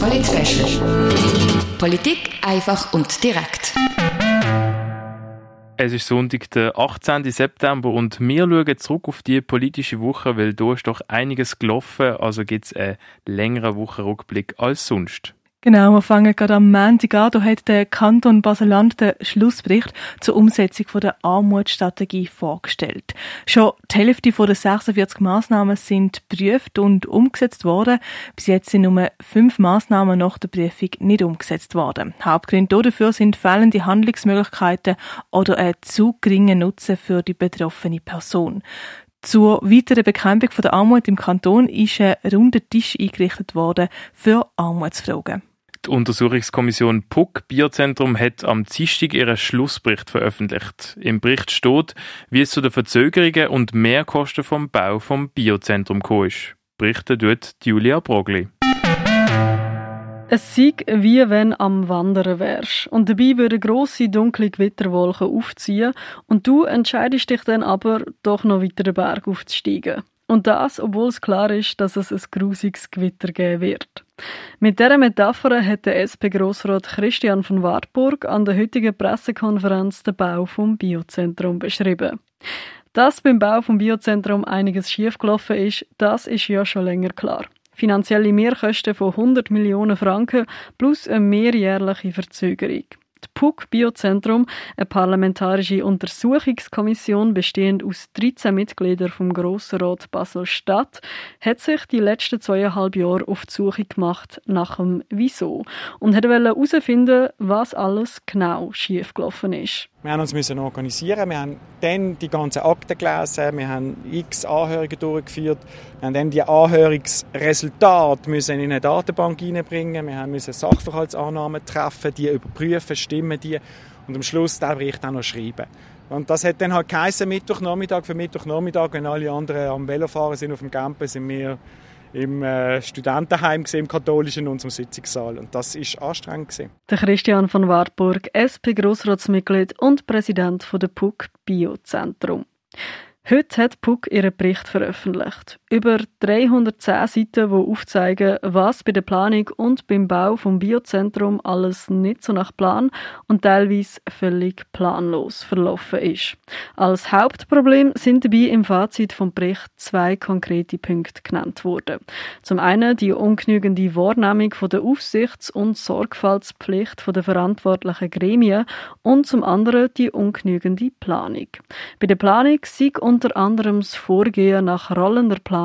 Polit Politik einfach und direkt. Es ist Sonntag, der 18. September und wir schauen zurück auf die politische Woche, weil da ist doch einiges gelaufen, also gibt es einen längeren Wochenrückblick als sonst. Genau, wir fangen gerade am Montag an. Da hat der Kanton Baseland den Schlussbericht zur Umsetzung der Armutsstrategie vorgestellt. Schon die Hälfte der 46 Massnahmen sind geprüft und umgesetzt worden. Bis jetzt sind nur fünf Massnahmen nach der Prüfung nicht umgesetzt worden. Hauptgründe dafür sind fehlende Handlungsmöglichkeiten oder ein zu geringer Nutzen für die betroffene Person. Zur weiteren Bekämpfung der Armut im Kanton ist ein runder Tisch eingerichtet worden für Armutsfragen. Die Untersuchungskommission PUC Biozentrum hat am Dienstag ihren Schlussbericht veröffentlicht. Im Bericht steht, wie es zu den Verzögerungen und Mehrkosten vom Bau vom Biozentrum gekommen ist. Berichtet tut Julia Brogli. Es sieht wie wenn am Wandern wärst und dabei würden grosse dunkle Gewitterwolken aufziehen und du entscheidest dich dann aber doch noch weiter den Berg aufzusteigen. Und das, obwohl es klar ist, dass es ein grusiges Gewitter geben wird. Mit dieser Metapher hat der SP-Grossrat Christian von Wartburg an der heutigen Pressekonferenz den Bau vom Biozentrum beschrieben. Dass beim Bau vom Biozentrum einiges schiefgelaufen ist, das ist ja schon länger klar. Finanzielle Mehrkosten von 100 Millionen Franken plus eine mehrjährliche Verzögerung. PUC Biozentrum, eine parlamentarische Untersuchungskommission bestehend aus 13 Mitgliedern vom Grossrat Basel-Stadt, hat sich die letzten zweieinhalb Jahre auf die Suche gemacht nach dem Wieso und hat herausfinden, was alles genau schiefgelaufen ist. Wir haben uns müssen organisieren. Wir haben dann die ganzen Akten gelesen. Wir haben x Anhörungen durchgeführt. Wir haben dann die Anhörungsresultate müssen in eine Datenbank hineinbringen. Wir haben müssen Sachverhaltsannahmen treffen, die überprüfen, stimmen die und am Schluss den Bericht auch noch schreiben. Und das hat dann halt geheißen, Mittwochnachmittag für Mittwochnachmittag, wenn alle anderen am Velofahren sind auf dem Campus, sind wir im äh, Studentenheim im katholischen in unserem Sitzungssaal und das ist anstrengend gewesen. Der Christian von Wartburg, SP Grossratsmitglied und Präsident von der PUC Biozentrum. Heute hat PUC ihren Bericht veröffentlicht. Über 310 Seiten, die aufzeigen, was bei der Planung und beim Bau vom Biozentrum alles nicht so nach Plan und teilweise völlig planlos verlaufen ist. Als Hauptproblem sind dabei im Fazit vom Bericht zwei konkrete Punkte genannt worden. Zum einen die ungenügende Wahrnehmung von der Aufsichts- und Sorgfaltspflicht der verantwortlichen Gremien und zum anderen die ungenügende Planung. Bei der Planung sei unter anderem das Vorgehen nach rollender Planung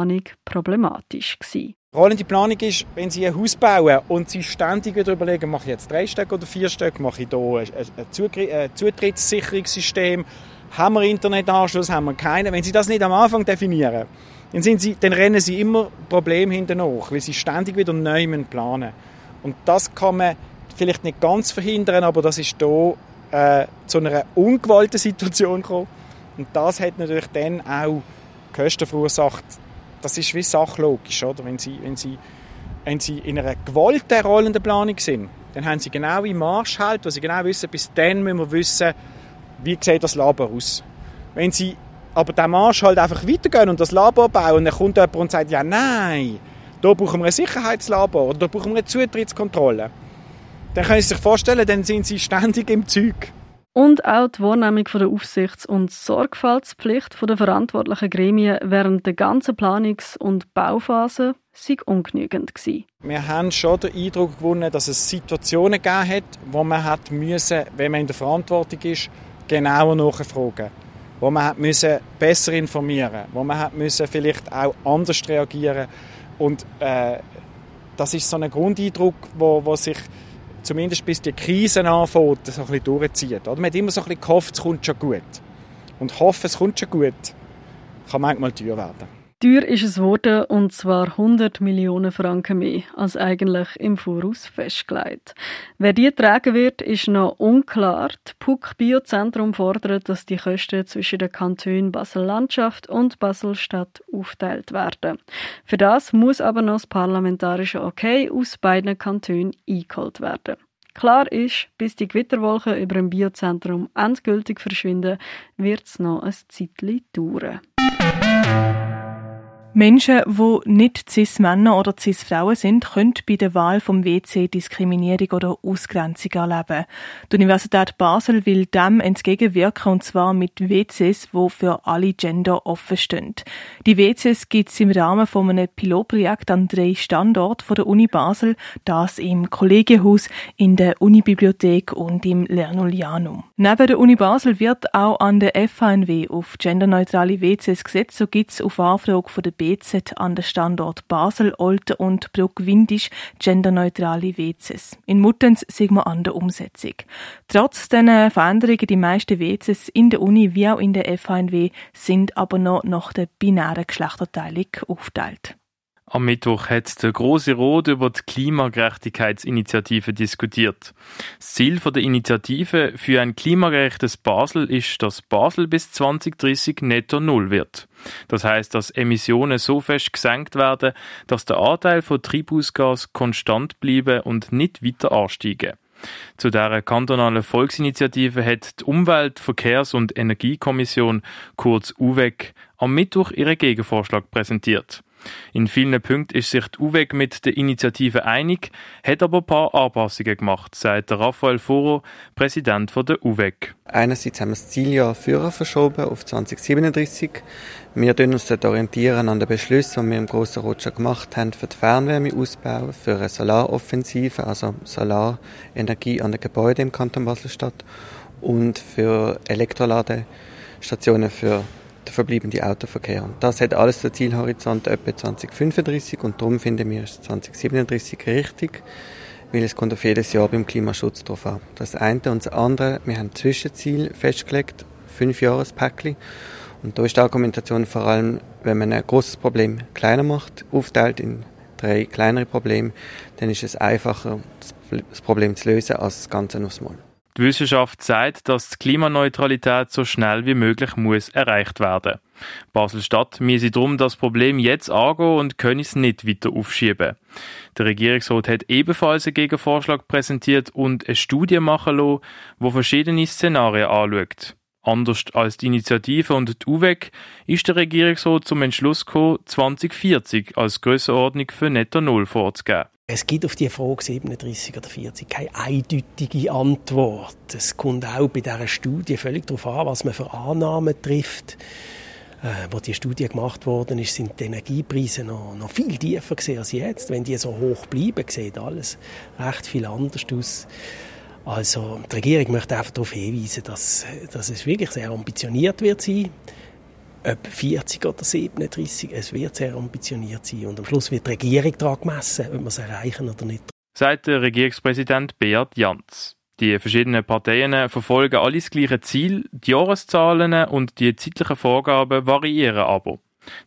problematisch gewesen. Rollende Planung ist, wenn Sie ein Haus bauen und Sie ständig wieder überlegen, mache ich jetzt drei Stück oder vier Stück, mache ich hier ein Zutrittssicherungssystem, haben wir Internetanschluss, haben wir keinen. Wenn Sie das nicht am Anfang definieren, dann, sind Sie, dann rennen Sie immer Probleme hinterher, weil Sie ständig wieder neu planen Und das kann man vielleicht nicht ganz verhindern, aber das ist hier äh, zu einer ungewollten Situation gekommen. Und das hat natürlich dann auch Kosten verursacht. Das ist wie sachlogisch, oder? Wenn Sie, wenn Sie, wenn Sie in einer gewollten rollenden Planung sind, dann haben Sie genau im Marsch halt, wo Sie genau wissen, bis dann müssen wir wissen, wie sieht das Labor aus. Wenn Sie aber den Marsch halt einfach weitergehen und das Labor bauen, und dann kommt jemand und sagt, ja nein, da brauchen wir ein Sicherheitslabor oder da brauchen wir eine Zutrittskontrolle. Dann können Sie sich vorstellen, dann sind Sie ständig im Zeug. Und auch die Wahrnehmung der Aufsichts- und Sorgfaltspflicht der verantwortlichen Gremien während der ganzen Planungs- und Bauphase sei ungenügend. Wir haben schon den Eindruck gewonnen, dass es Situationen gegeben hat, wo man hat müssen, wenn man in der Verantwortung ist, genauer nachfragen wo man hat müssen besser informieren wo man hat müssen vielleicht auch anders reagieren und äh, das ist so ein Grundeindruck, wo, wo sich zumindest bis die Krise anfängt, so ein bisschen durchzieht. Oder? Man hat immer so ein bisschen gehofft, es kommt schon gut. Und hoffen, es kommt schon gut, kann manchmal teuer werden. Teuer ist es geworden, und zwar 100 Millionen Franken mehr, als eigentlich im Voraus festgelegt. Wer die tragen wird, ist noch unklar. Die PUC Biozentrum fordert, dass die Kosten zwischen den Kantonen Basel-Landschaft und Basel-Stadt aufteilt werden. Für das muss aber noch das parlamentarische Okay aus beiden Kantonen eingeholt werden. Klar ist, bis die Gewitterwolken über dem Biozentrum endgültig verschwinden, wird es noch ein Zeitchen dauern. Menschen, die nicht Cis-Männer oder Cis-Frauen sind, können bei der Wahl vom WC Diskriminierung oder Ausgrenzung erleben. Die Universität Basel will dem entgegenwirken und zwar mit WCs, die für alle Gender offen stehen. Die WCs gibt es im Rahmen von einem Pilotprojekt an drei Standorten der Uni Basel, das im Kollegienhaus, in der Unibibliothek und im Lernulianum. Neben der Uni Basel wird auch an der FHNW auf genderneutrale WCs gesetzt, so gibt es auf Anfrage von der BZ an den Standort Basel, Olten und Bruck-Windisch genderneutrale WCs. In Muttens sind wir an der Umsetzung. Trotz diesen Veränderungen, die meisten WCs in der Uni wie auch in der FHNW sind aber noch nach der binären Geschlechterteilung aufgeteilt. Am Mittwoch hat der Große Rot über die Klimagerechtigkeitsinitiative diskutiert. Das Ziel der Initiative für ein klimagerechtes Basel ist, dass Basel bis 2030 netto null wird. Das heißt, dass Emissionen so fest gesenkt werden, dass der Anteil von Treibhausgas konstant bleibe und nicht weiter ansteigen. Zu dieser kantonalen Volksinitiative hat die Umwelt-, Verkehrs- und Energiekommission, kurz UWEG, am Mittwoch ihren Gegenvorschlag präsentiert. In vielen Punkten ist sich die UWEG mit der Initiative einig, hat aber ein paar Anpassungen gemacht, sagt Raphael Foro, Präsident der UWEG. Einerseits haben wir das Zieljahr Führer verschoben auf 2037. Wir orientieren uns dort orientieren an den Beschlüssen, die wir im Grossen Rot gemacht haben für den Fernwärmeausbau, für eine Solaroffensive, also Solarenergie an den Gebäuden im Kanton Basel-Stadt und für Elektroladestationen für der verbliebene Autoverkehr. Und das hat alles den Zielhorizont etwa 2035 und darum finden wir 2037 richtig, weil es kommt auf jedes Jahr beim Klimaschutz drauf an. Das eine und das andere, wir haben Zwischenziel festgelegt, fünf Jahrespäckchen. Und da ist die Argumentation vor allem, wenn man ein großes Problem kleiner macht, aufteilt in drei kleinere Probleme, dann ist es einfacher, das Problem zu lösen, als das Ganze aufs Mal. Die Wissenschaft sagt, dass die Klimaneutralität so schnell wie möglich muss erreicht werden. Basel-Stadt müsse darum das Problem jetzt angehen und könne es nicht weiter aufschieben. Der Regierungsrat hat ebenfalls einen Gegenvorschlag präsentiert und eine Studie machen lassen, die verschiedene Szenarien anschaut. Anders als die Initiative und die UWEG ist der Regierungsrat zum Entschluss gekommen, 2040 als Grössenordnung für Netto Null vorzugeben. Es gibt auf die Frage 37 oder 40 keine eindeutige Antwort. Es kommt auch bei dieser Studie völlig darauf an, was man für Annahmen trifft. Äh, wo die Studie gemacht worden ist, sind die Energiepreise noch, noch viel tiefer als jetzt. Wenn die so hoch bleiben, sieht alles recht viel anders aus. Also die Regierung möchte einfach darauf hinweisen, dass, dass es wirklich sehr ambitioniert wird sein ob 40 oder 37, es wird sehr ambitioniert sein. Und am Schluss wird die Regierung daran gemessen, ob wir es erreichen oder nicht. Sagt der Regierungspräsident Beat Jans. Die verschiedenen Parteien verfolgen alle das gleiche Ziel, die Jahreszahlen und die zeitlichen Vorgaben variieren aber.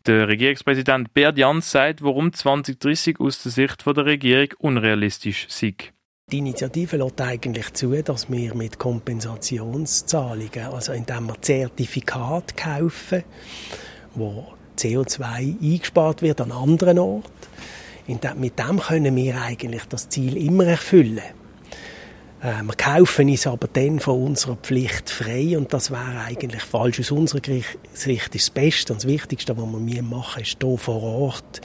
Der Regierungspräsident Beat Jans sagt, warum 2030 aus der Sicht der Regierung unrealistisch sei. Die Initiative lässt eigentlich zu, dass wir mit Kompensationszahlungen, also indem wir Zertifikate kaufen, wo CO2 eingespart wird an anderen Orten, mit dem können wir eigentlich das Ziel immer erfüllen. Äh, wir kaufen uns aber dann von unserer Pflicht frei und das wäre eigentlich falsch. Aus unserer Sicht ist das Beste und das Wichtigste, was wir machen, ist hier vor Ort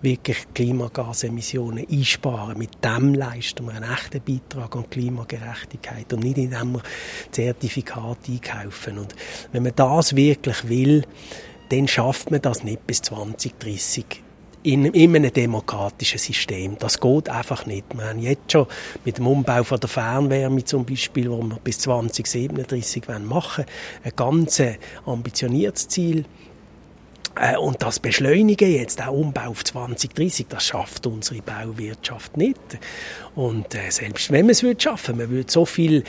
wirklich Klimagasemissionen einsparen. Mit dem leisten wir einen echten Beitrag an Klimagerechtigkeit und nicht indem wir Zertifikate einkaufen. Und wenn man das wirklich will, dann schafft man das nicht bis 2030 in, in einem demokratischen System. Das geht einfach nicht. Wir haben jetzt schon mit dem Umbau von der Fernwärme zum Beispiel, wo wir bis 2037 machen wollen, ein ganz ambitioniertes Ziel. Äh, und das Beschleunigen jetzt, der Umbau auf 2030, das schafft unsere Bauwirtschaft nicht. Und äh, selbst wenn man es schaffen würde, man würde so viel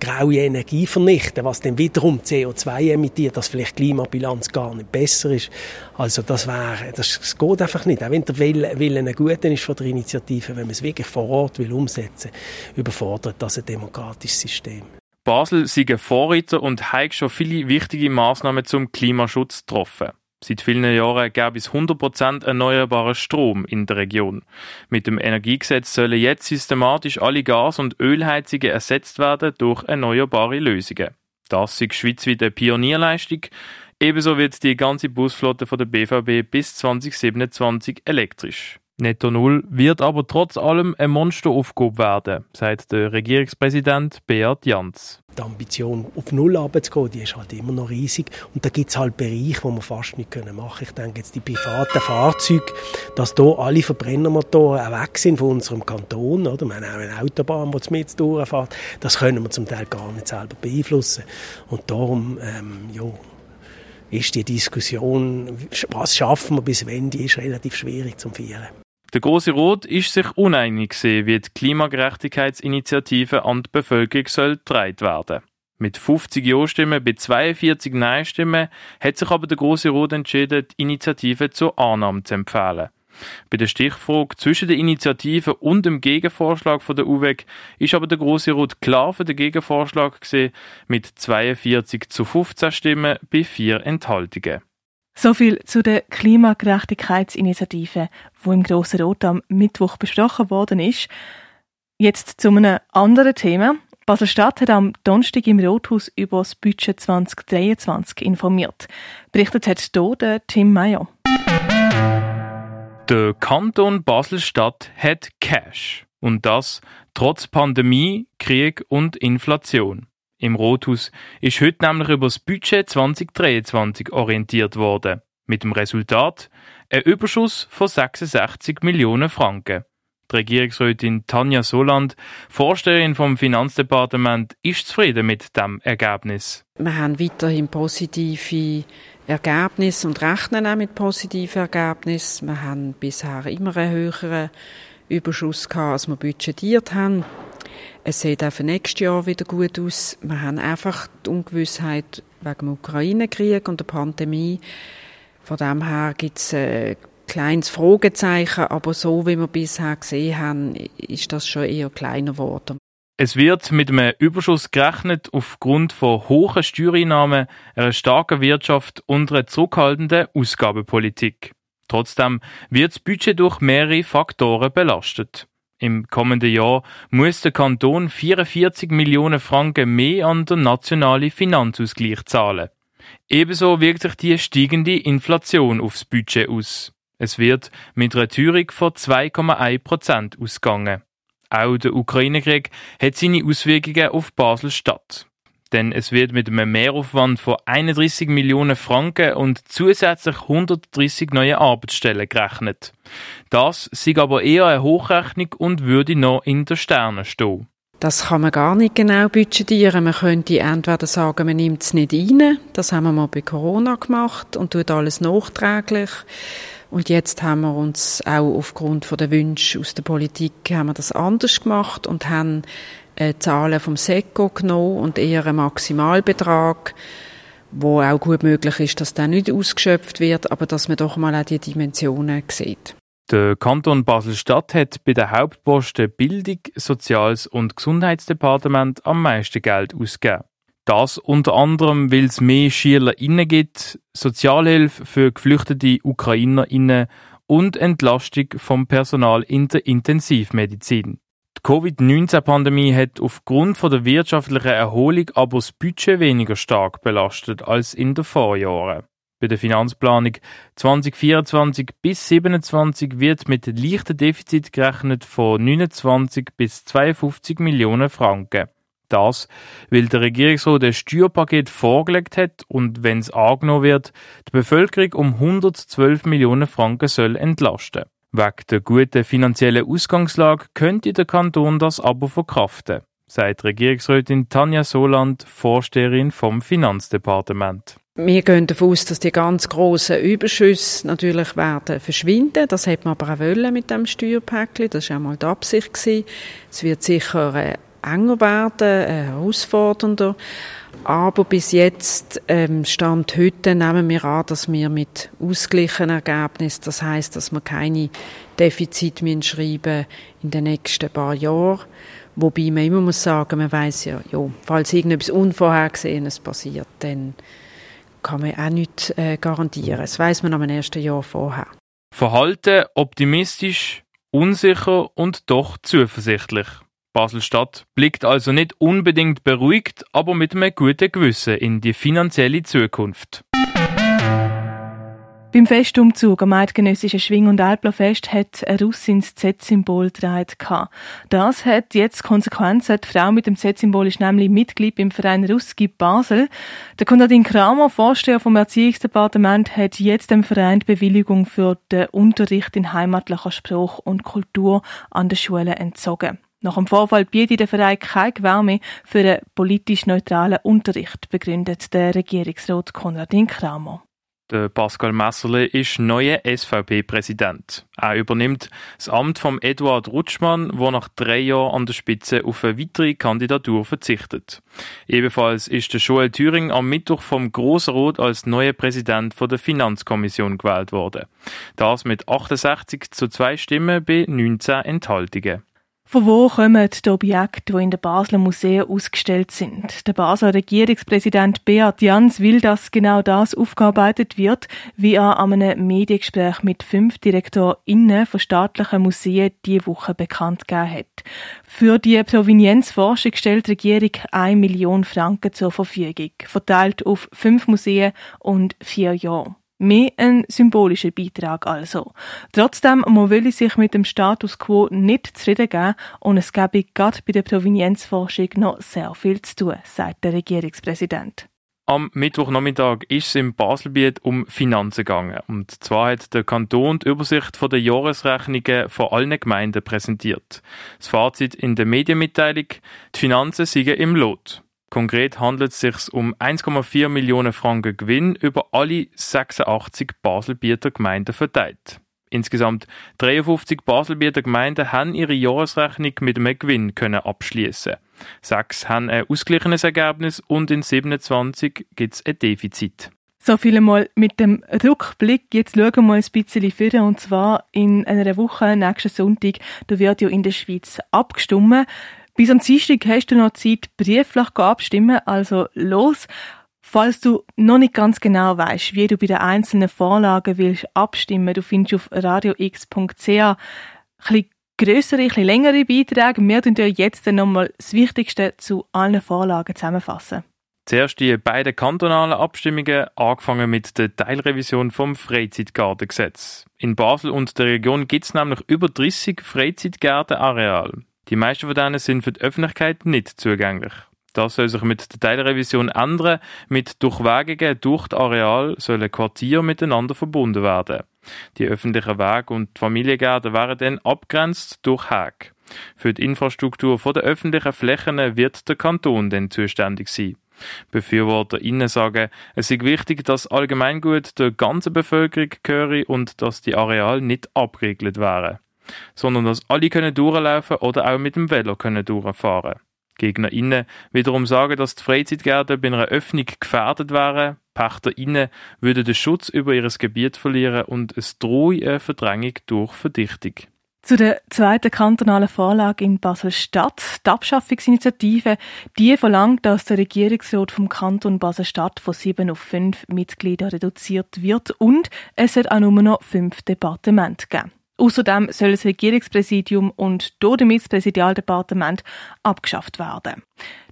graue Energie vernichten, was dann wiederum CO2 emittiert, dass vielleicht die Klimabilanz gar nicht besser ist. Also das wäre, das, das geht einfach nicht. Auch wenn der Wille, Wille ein guter ist von der Initiative, wenn man es wirklich vor Ort will umsetzen, überfordert das ein demokratisches System. Basel sei Vorreiter und hat schon viele wichtige Maßnahmen zum Klimaschutz getroffen. Seit vielen Jahren gäbe es 100% erneuerbaren Strom in der Region. Mit dem Energiegesetz sollen jetzt systematisch alle Gas- und Ölheizungen ersetzt werden durch erneuerbare Lösungen. Das ist schweizweit eine Pionierleistung. Ebenso wird die ganze Busflotte von der BVB bis 2027 elektrisch. Netto Null wird aber trotz allem ein Monsteraufgabe werden, sagt der Regierungspräsident Beat Jans. Die Ambition, auf Null runterzugehen, die ist halt immer noch riesig. Und da gibt es halt Bereiche, wo wir fast nicht machen können. Ich denke jetzt die privaten Fahrzeuge, dass hier alle Verbrennermotoren weg sind von unserem Kanton. Oder? Wir haben auch eine Autobahn, die mit durchfährt. Das können wir zum Teil gar nicht selber beeinflussen. Und darum, ähm, ja, ist die Diskussion, was schaffen wir bis wann, die ist relativ schwierig zu führen. Der Große Rot ist sich uneinig gewesen, wie die Klimagerechtigkeitsinitiative an die Bevölkerung soll getragen werden. Mit 50 Ja-Stimmen bei 42 Nein-Stimmen hat sich aber der Große Rot entschieden, die Initiative zur Annahme zu empfehlen. Bei der Stichfrage zwischen der Initiative und dem Gegenvorschlag von der UWEG ist aber der Große Rot klar für den Gegenvorschlag gesehen mit 42 zu 15 Stimmen bei vier Enthaltungen. So viel zu der Klimagerechtigkeitsinitiative, wo im Grossen Rot am Mittwoch besprochen worden ist. Jetzt zu einem anderen Thema. Basel-Stadt hat am Donnerstag im Rothaus über das Budget 2023 informiert. Berichtet hat hier Tim Meyer. Der Kanton Basel-Stadt hat Cash. Und das trotz Pandemie, Krieg und Inflation. Im Rothaus ist heute nämlich über das Budget 2023 orientiert worden. Mit dem Resultat ein Überschuss von 66 Millionen Franken. Die Regierungsrätin Tanja Soland, Vorsteherin vom Finanzdepartement, ist zufrieden mit dem Ergebnis. Wir haben weiterhin positive Ergebnisse und rechnen auch mit positiven Ergebnissen. Wir haben bisher immer einen höheren Überschuss gehabt, als wir budgetiert haben. Es sieht auch für nächstes Jahr wieder gut aus. Wir haben einfach die Ungewissheit wegen dem Ukraine-Krieg und der Pandemie. Von dem her gibt es ein kleines Fragezeichen, aber so wie wir bisher gesehen haben, ist das schon eher kleiner geworden. Es wird mit einem Überschuss gerechnet aufgrund von hohen Steuereinnahmen, einer starken Wirtschaft und einer zurückhaltenden Ausgabenpolitik. Trotzdem wird das Budget durch mehrere Faktoren belastet. Im kommenden Jahr muss der Kanton 44 Millionen Franken mehr an den nationalen Finanzausgleich zahlen. Ebenso wirkt sich die steigende Inflation aufs Budget aus. Es wird mit einer Teuerung von 2,1 Prozent ausgegangen. Auch der Ukraine-Krieg hat seine Auswirkungen auf Basel-Stadt denn es wird mit einem Mehraufwand von 31 Millionen Franken und zusätzlich 130 neue Arbeitsstellen gerechnet. Das sei aber eher eine Hochrechnung und würde noch in den Sternen stehen. Das kann man gar nicht genau budgetieren. Man könnte entweder sagen, man nimmt es nicht rein. Das haben wir mal bei Corona gemacht und tut alles nachträglich. Und jetzt haben wir uns auch aufgrund der Wünsche aus der Politik haben wir das anders gemacht und haben Zahlen vom SECO genommen und eher einen Maximalbetrag, wo auch gut möglich ist, dass der nicht ausgeschöpft wird, aber dass man doch mal auch die Dimensionen sieht. Der Kanton Basel-Stadt hat bei den Hauptposten Bildung, Soziales und Gesundheitsdepartement am meisten Geld ausgegeben. Das unter anderem, weil es mehr SchülerInnen gibt, Sozialhilfe für geflüchtete UkrainerInnen und Entlastung vom Personal in der Intensivmedizin. Die Covid-19-Pandemie hat aufgrund von der wirtschaftlichen Erholung aber das Budget weniger stark belastet als in den Vorjahren. Bei der Finanzplanung 2024 bis 2027 wird mit leichten Defizit gerechnet von 29 bis 52 Millionen Franken. Das, weil der Regierungsrat ein Steuerpaket vorgelegt hat und, wenn es angenommen wird, die Bevölkerung um 112 Millionen Franken soll entlasten. Wegen der guten finanziellen Ausgangslage könnte der Kanton das aber verkraften, sagt Regierungsrätin Tanja Soland, Vorsteherin vom Finanzdepartement. Wir gehen davon aus, dass die ganz grossen Überschüsse natürlich werden verschwinden. Das hat man aber auch wollen mit dem Steuerpäckchen. Das war auch mal die Absicht. Es wird sicher äh, enger werden, äh, herausfordernder. Aber bis jetzt, ähm, Stand heute, nehmen wir an, dass wir mit ausgeglichenen Ergebnissen, das heißt, dass wir keine Defizite schreiben in den nächsten paar Jahren. Wobei man immer muss sagen, man weiß ja, ja, falls irgendetwas Unvorhergesehenes passiert, dann kann man auch nicht äh, garantieren. Das weiß man am ersten Jahr vorher. Verhalten optimistisch, unsicher und doch zuversichtlich. Basel-Stadt blickt also nicht unbedingt beruhigt, aber mit einem guten Gewissen in die finanzielle Zukunft. Beim Festumzug am eidgenössischen Schwing- und Alplerfest hat ein Russin das Z-Symbol getragen. Das hat jetzt Konsequenzen. Die Frau mit dem Z-Symbol ist nämlich Mitglied beim Verein Ruski Basel. Der Konradin Kramer, Vorsteher vom Erziehungsdepartement, hat jetzt dem Verein die Bewilligung für den Unterricht in heimatlicher Sprache und Kultur an den Schulen entzogen. Nach dem Vorfall bietet der Verein keine Gewähr mehr für einen politisch neutralen Unterricht, begründet der Regierungsrat Konradin Kramer. Der Pascal Messerle ist neuer SVP-Präsident. Er übernimmt das Amt von Eduard Rutschmann, der nach drei Jahren an der Spitze auf eine weitere Kandidatur verzichtet. Ebenfalls ist der Joel Thüring am Mittwoch vom Grossen Rot als neuer Präsident der Finanzkommission gewählt worden. Das mit 68 zu zwei Stimmen bei 19 Enthaltungen. Von wo kommen die Objekte, die in den Basler Museen ausgestellt sind? Der Basler Regierungspräsident Beat Jans will, dass genau das aufgearbeitet wird, wie er an einem Mediengespräch mit fünf DirektorInnen von staatlichen Museen diese Woche bekannt gegeben hat. Für die Provenienzforschung stellt die Regierung 1 Million Franken zur Verfügung, verteilt auf fünf Museen und vier Jahre. Mehr ein symbolischer Beitrag also. Trotzdem, man will sich mit dem Status quo nicht zufrieden geben und es gäbe gerade bei der Provenienzforschung noch sehr viel zu tun, sagt der Regierungspräsident. Am Mittwochnachmittag ist es im Baselbiet um Finanzen gegangen. Und zwar hat der Kanton die Übersicht der Jahresrechnungen von allen Gemeinden präsentiert. Das Fazit in der Medienmitteilung, die Finanzen sind im Lot. Konkret handelt es sich um 1,4 Millionen Franken Gewinn über alle 86 Baselbieter Gemeinden verteilt. Insgesamt 53 Baselbieter Gemeinden haben ihre Jahresrechnung mit einem Gewinn können abschließen. Sechs haben ein ausgeglichenes Ergebnis und in 27 gibt es ein Defizit. So viel einmal mit dem Rückblick. Jetzt schauen wir mal ein bisschen führen. Und zwar in einer Woche, nächsten Sonntag, da wird ja in der Schweiz abgestimmt. Bis am Dienstag hast du noch Zeit, brieflich abstimmen, also los. Falls du noch nicht ganz genau weißt, wie du bei den einzelnen Vorlagen willst abstimmen, du findest auf radiox.ch grössere, ein längere Beiträge. Wir tun dir jetzt nochmal das Wichtigste zu allen Vorlagen zusammenfassen. Zuerst die beiden kantonalen Abstimmungen, angefangen mit der Teilrevision vom Freizeitgartengesetz. In Basel und der Region gibt es nämlich über 30 Freizeitgärtenareale. Die meisten von denen sind für die Öffentlichkeit nicht zugänglich. Das soll sich mit der Teilrevision ändern. Mit Durchwegungen durch das Areal sollen Quartiere miteinander verbunden werden. Die öffentlichen Wege und Familiengärten werden dann abgrenzt durch Häge. Für die Infrastruktur der öffentlichen Flächen wird der Kanton dann zuständig sein. BefürworterInnen sagen, es ist wichtig, dass Allgemeingut der ganzen Bevölkerung gehöre und dass die Areale nicht abgeregelt wären sondern dass alle können durchlaufen oder auch mit dem Velo können durchfahren. GegnerInnen wiederum sagen, dass die Freizeitgärten bei einer Öffnung gefährdet wären. PächterInnen würden den Schutz über ihr Gebiet verlieren und es drohe eine Verdrängung durch Verdichtung. Zu der zweiten kantonalen Vorlage in Basel-Stadt. Die Abschaffungsinitiative, die verlangt, dass der Regierungsrat vom Kanton Basel-Stadt von sieben auf fünf Mitglieder reduziert wird und es wird auch nur noch fünf Departemente geben. Außerdem soll das Regierungspräsidium und damit das Präsidialdepartement abgeschafft werden.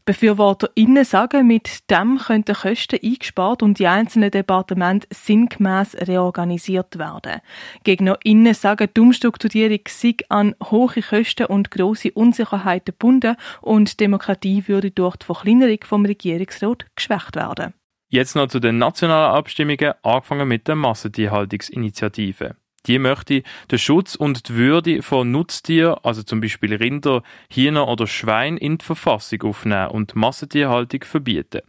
BefürworterInnen sagen, mit dem könnten Kosten eingespart und die einzelnen Departemente sinngemäß reorganisiert werden. GegnerInnen sagen, die Umstrukturierung sei an hohe Kosten und grosse Unsicherheiten gebunden und Demokratie würde durch die Verkleinerung vom Regierungsrat geschwächt werden. Jetzt noch zu den nationalen Abstimmungen, angefangen mit der Massentierhaltungsinitiative. Die möchte den Schutz und die Würde von Nutztieren, also zum Beispiel Rinder, Hühner oder Schwein, in die Verfassung aufnehmen und Massentierhaltung verbieten.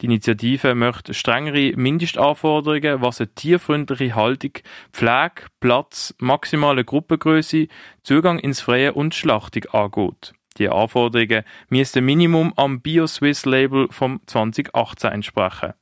Die Initiative möchte strengere Mindestanforderungen, was eine tierfreundliche Haltung, Pflege, Platz, maximale Gruppengröße, Zugang ins Freie und Schlachtung angeht. Die Anforderungen müssen Minimum am BioSwiss-Label vom 2018 entsprechen.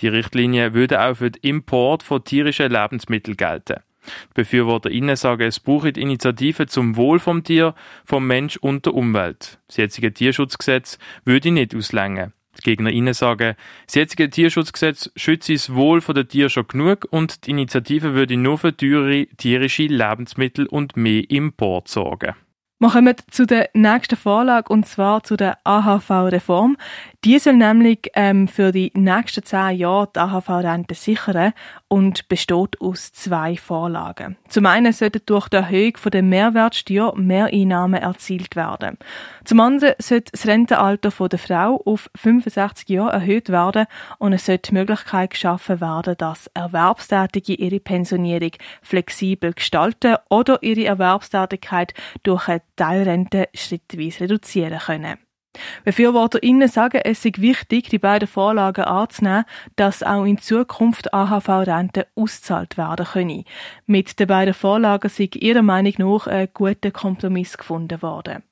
Die Richtlinie würde auch für den Import von tierischen Lebensmitteln gelten. Die BefürworterInnen sagen, es brauche Initiativen zum Wohl vom Tier, vom Mensch und der Umwelt. Das jetzige Tierschutzgesetz würde nicht auslängen. Die GegnerInnen sagen, das jetzige Tierschutzgesetz schütze das Wohl der Tiere schon genug und die Initiative würde nur für teure tierische Lebensmittel und mehr Import sorgen. Wir kommen zu der nächsten Vorlage und zwar zu der AHV-Reform. Die soll nämlich ähm, für die nächsten zehn Jahre die AHV-Rente sichern und besteht aus zwei Vorlagen. Zum einen sollte durch die Erhöhung der Mehrwertsteuer mehr Einnahmen erzielt werden. Zum anderen sollte das Rentenalter der Frau auf 65 Jahre erhöht werden und es sollte die Möglichkeit geschaffen werden, dass Erwerbstätige ihre Pensionierung flexibel gestalten oder ihre Erwerbstätigkeit durch eine Teilrente schrittweise reduzieren können. BefürworterInnen sagen, es sei wichtig, die beiden Vorlagen anzunehmen, dass auch in Zukunft AHV-Renten auszahlt werden können. Mit den beiden Vorlagen sei ihrer Meinung nach ein guter Kompromiss gefunden worden.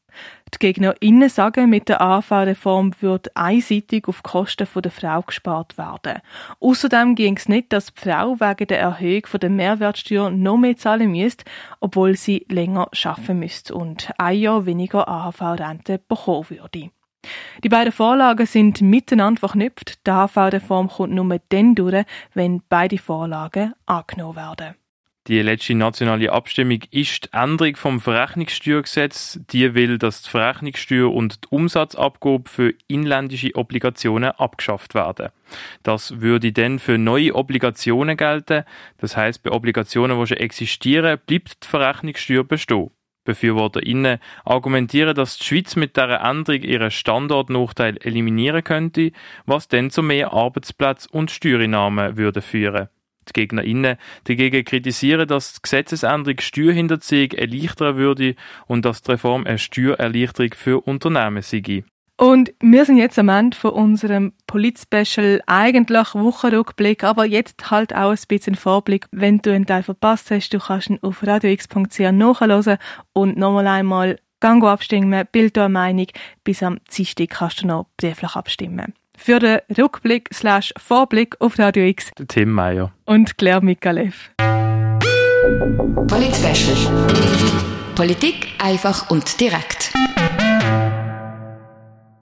Die GegnerInnen sagen, mit der AHV-Reform wird einseitig auf Kosten der Frau gespart werden. Außerdem ging es nicht, dass die Frau wegen der Erhöhung der Mehrwertsteuer noch mehr zahlen müsste, obwohl sie länger arbeiten müsste und ein Jahr weniger AHV-Rente bekommen würde. Die beiden Vorlagen sind miteinander verknüpft. Die AHV-Reform kommt nur dann durch, wenn beide Vorlagen angenommen werden. Die letzte nationale Abstimmung ist die Änderung vom Verrechnungssteuergesetz. Die will, dass die Verrechnungssteuer und die Umsatzabgabe für inländische Obligationen abgeschafft werden. Das würde dann für neue Obligationen gelten. Das heißt, bei Obligationen, die schon existieren, bleibt die Verrechnungssteuer bestehen. BefürworterInnen argumentieren, dass die Schweiz mit dieser Änderung ihren Standortnachteil eliminieren könnte, was dann zu mehr Arbeitsplätzen und Steuereinnahmen würde führen. Die GegnerInnen dagegen kritisieren, dass die Gesetzesänderung Steuerhinterziehung erleichtern würde und dass die Reform eine Steuererleichterung für Unternehmen sei. Und wir sind jetzt am Ende von unserem Polit-Special, eigentlich Wochenrückblick, aber jetzt halt auch ein bisschen Vorblick. Wenn du einen Teil verpasst hast, du kannst ihn auf radiox.ch nachhören und nochmal einmal gang abstimmen, bild eine Meinung. Bis am Dienstag kannst du noch brieflich abstimmen. Für den Rückblick slash Vorblick auf Radio X. Tim Meyer. Und Claire Mikalev. Polit Politik einfach und direkt.